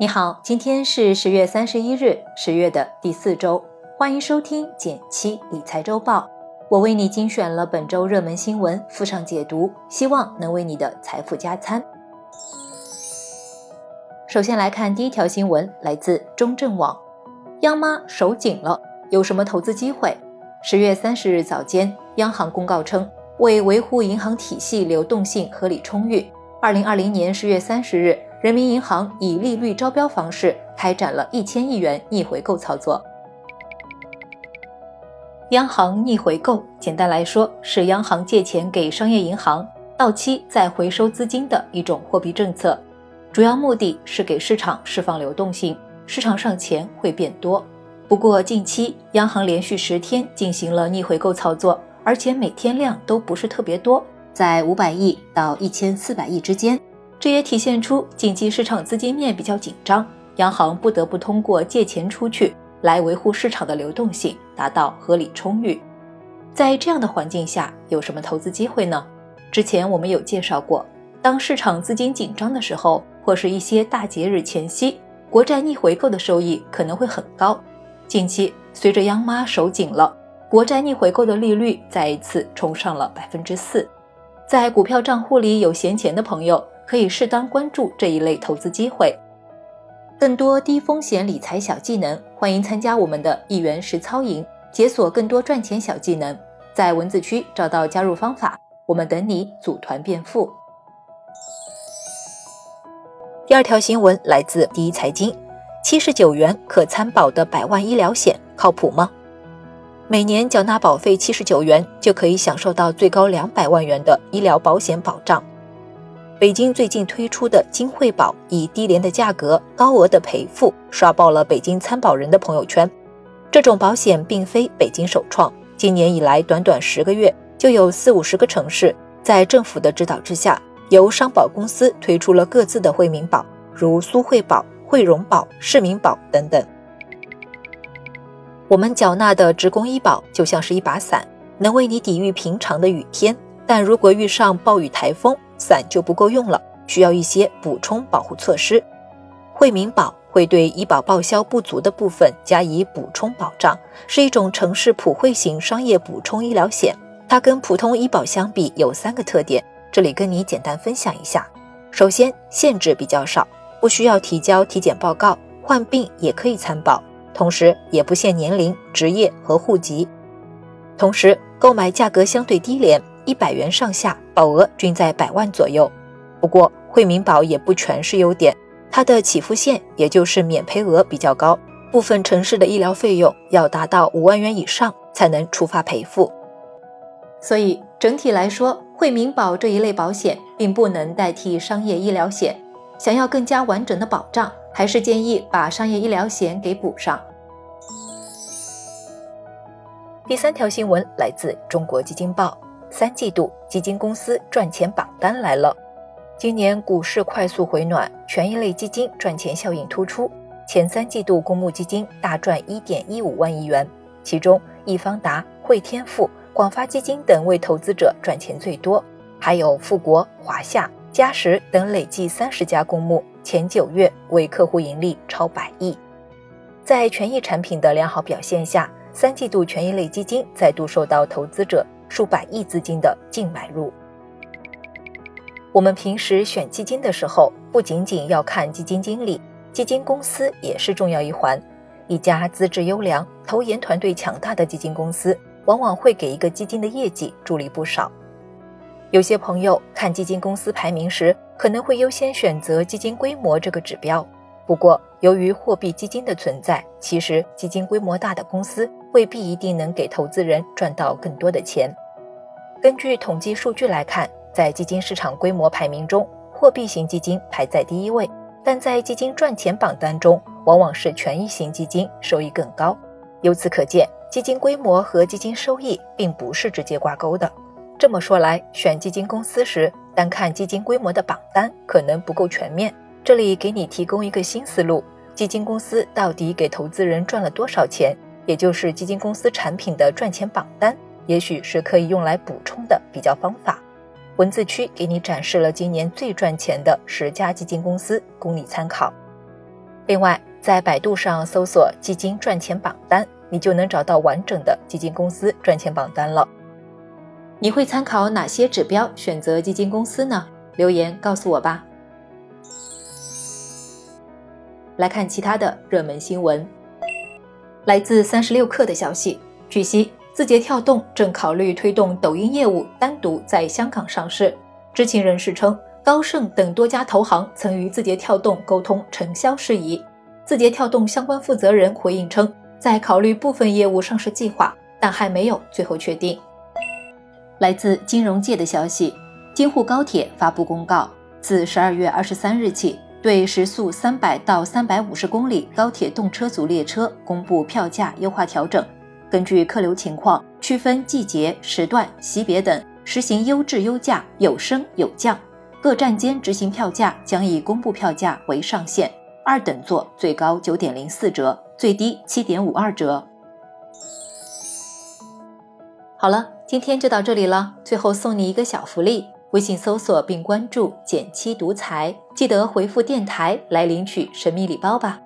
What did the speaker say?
你好，今天是十月三十一日，十月的第四周，欢迎收听减七理财周报。我为你精选了本周热门新闻，附上解读，希望能为你的财富加餐。首先来看第一条新闻，来自中证网，央妈手紧了，有什么投资机会？十月三十日早间，央行公告称，为维护银行体系流动性合理充裕，二零二零年十月三十日。人民银行以利率招标方式开展了一千亿元逆回购操作。央行逆回购，简单来说是央行借钱给商业银行，到期再回收资金的一种货币政策，主要目的是给市场释放流动性，市场上钱会变多。不过近期央行连续十天进行了逆回购操作，而且每天量都不是特别多，在五百亿到一千四百亿之间。这也体现出近期市场资金面比较紧张，央行不得不通过借钱出去来维护市场的流动性，达到合理充裕。在这样的环境下，有什么投资机会呢？之前我们有介绍过，当市场资金紧张的时候，或是一些大节日前夕，国债逆回购的收益可能会很高。近期随着央妈手紧了，国债逆回购的利率再一次冲上了百分之四，在股票账户里有闲钱的朋友。可以适当关注这一类投资机会，更多低风险理财小技能，欢迎参加我们的一元实操营，解锁更多赚钱小技能。在文字区找到加入方法，我们等你组团变富。第二条新闻来自第一财经，七十九元可参保的百万医疗险靠谱吗？每年缴纳保费七十九元，就可以享受到最高两百万元的医疗保险保障。北京最近推出的金惠保，以低廉的价格、高额的赔付，刷爆了北京参保人的朋友圈。这种保险并非北京首创，今年以来短短十个月，就有四五十个城市在政府的指导之下，由商保公司推出了各自的惠民保，如苏惠保、惠荣保、市民保等等。我们缴纳的职工医保就像是一把伞，能为你抵御平常的雨天，但如果遇上暴雨台风，伞就不够用了，需要一些补充保护措施。惠民保会对医保报销不足的部分加以补充保障，是一种城市普惠型商业补充医疗险。它跟普通医保相比有三个特点，这里跟你简单分享一下。首先，限制比较少，不需要提交体检报告，患病也可以参保，同时也不限年龄、职业和户籍。同时，购买价格相对低廉。一百元上下，保额均在百万左右。不过，惠民保也不全是优点，它的起付线，也就是免赔额比较高，部分城市的医疗费用要达到五万元以上才能触发赔付。所以，整体来说，惠民保这一类保险并不能代替商业医疗险。想要更加完整的保障，还是建议把商业医疗险给补上。第三条新闻来自中国基金报。三季度基金公司赚钱榜单来了。今年股市快速回暖，权益类基金赚钱效应突出。前三季度公募基金大赚一点一五万亿元，其中易方达、汇添富、广发基金等为投资者赚钱最多，还有富国、华夏、嘉实等累计三十家公募，前九月为客户盈利超百亿。在权益产品的良好表现下，三季度权益类基金再度受到投资者。数百亿资金的净买入。我们平时选基金的时候，不仅仅要看基金经理，基金公司也是重要一环。一家资质优良、投研团队强大的基金公司，往往会给一个基金的业绩助力不少。有些朋友看基金公司排名时，可能会优先选择基金规模这个指标。不过，由于货币基金的存在，其实基金规模大的公司未必一定能给投资人赚到更多的钱。根据统计数据来看，在基金市场规模排名中，货币型基金排在第一位，但在基金赚钱榜单中，往往是权益型基金收益更高。由此可见，基金规模和基金收益并不是直接挂钩的。这么说来，选基金公司时，单看基金规模的榜单可能不够全面。这里给你提供一个新思路：基金公司到底给投资人赚了多少钱？也就是基金公司产品的赚钱榜单，也许是可以用来补充的比较方法。文字区给你展示了今年最赚钱的十家基金公司，供你参考。另外，在百度上搜索“基金赚钱榜单”，你就能找到完整的基金公司赚钱榜单了。你会参考哪些指标选择基金公司呢？留言告诉我吧。来看其他的热门新闻。来自三十六氪的消息，据悉，字节跳动正考虑推动抖音业务单独在香港上市。知情人士称，高盛等多家投行曾与字节跳动沟通承销事宜。字节跳动相关负责人回应称，在考虑部分业务上市计划，但还没有最后确定。来自金融界的消息，京沪高铁发布公告，自十二月二十三日起。对时速三百到三百五十公里高铁动车组列车公布票价优化调整，根据客流情况区分季节、时段、级别等，实行优质优价，有升有降。各站间执行票价将以公布票价为上限，二等座最高九点零四折，最低七点五二折。好了，今天就到这里了。最后送你一个小福利。微信搜索并关注“减七独裁”，记得回复“电台”来领取神秘礼包吧。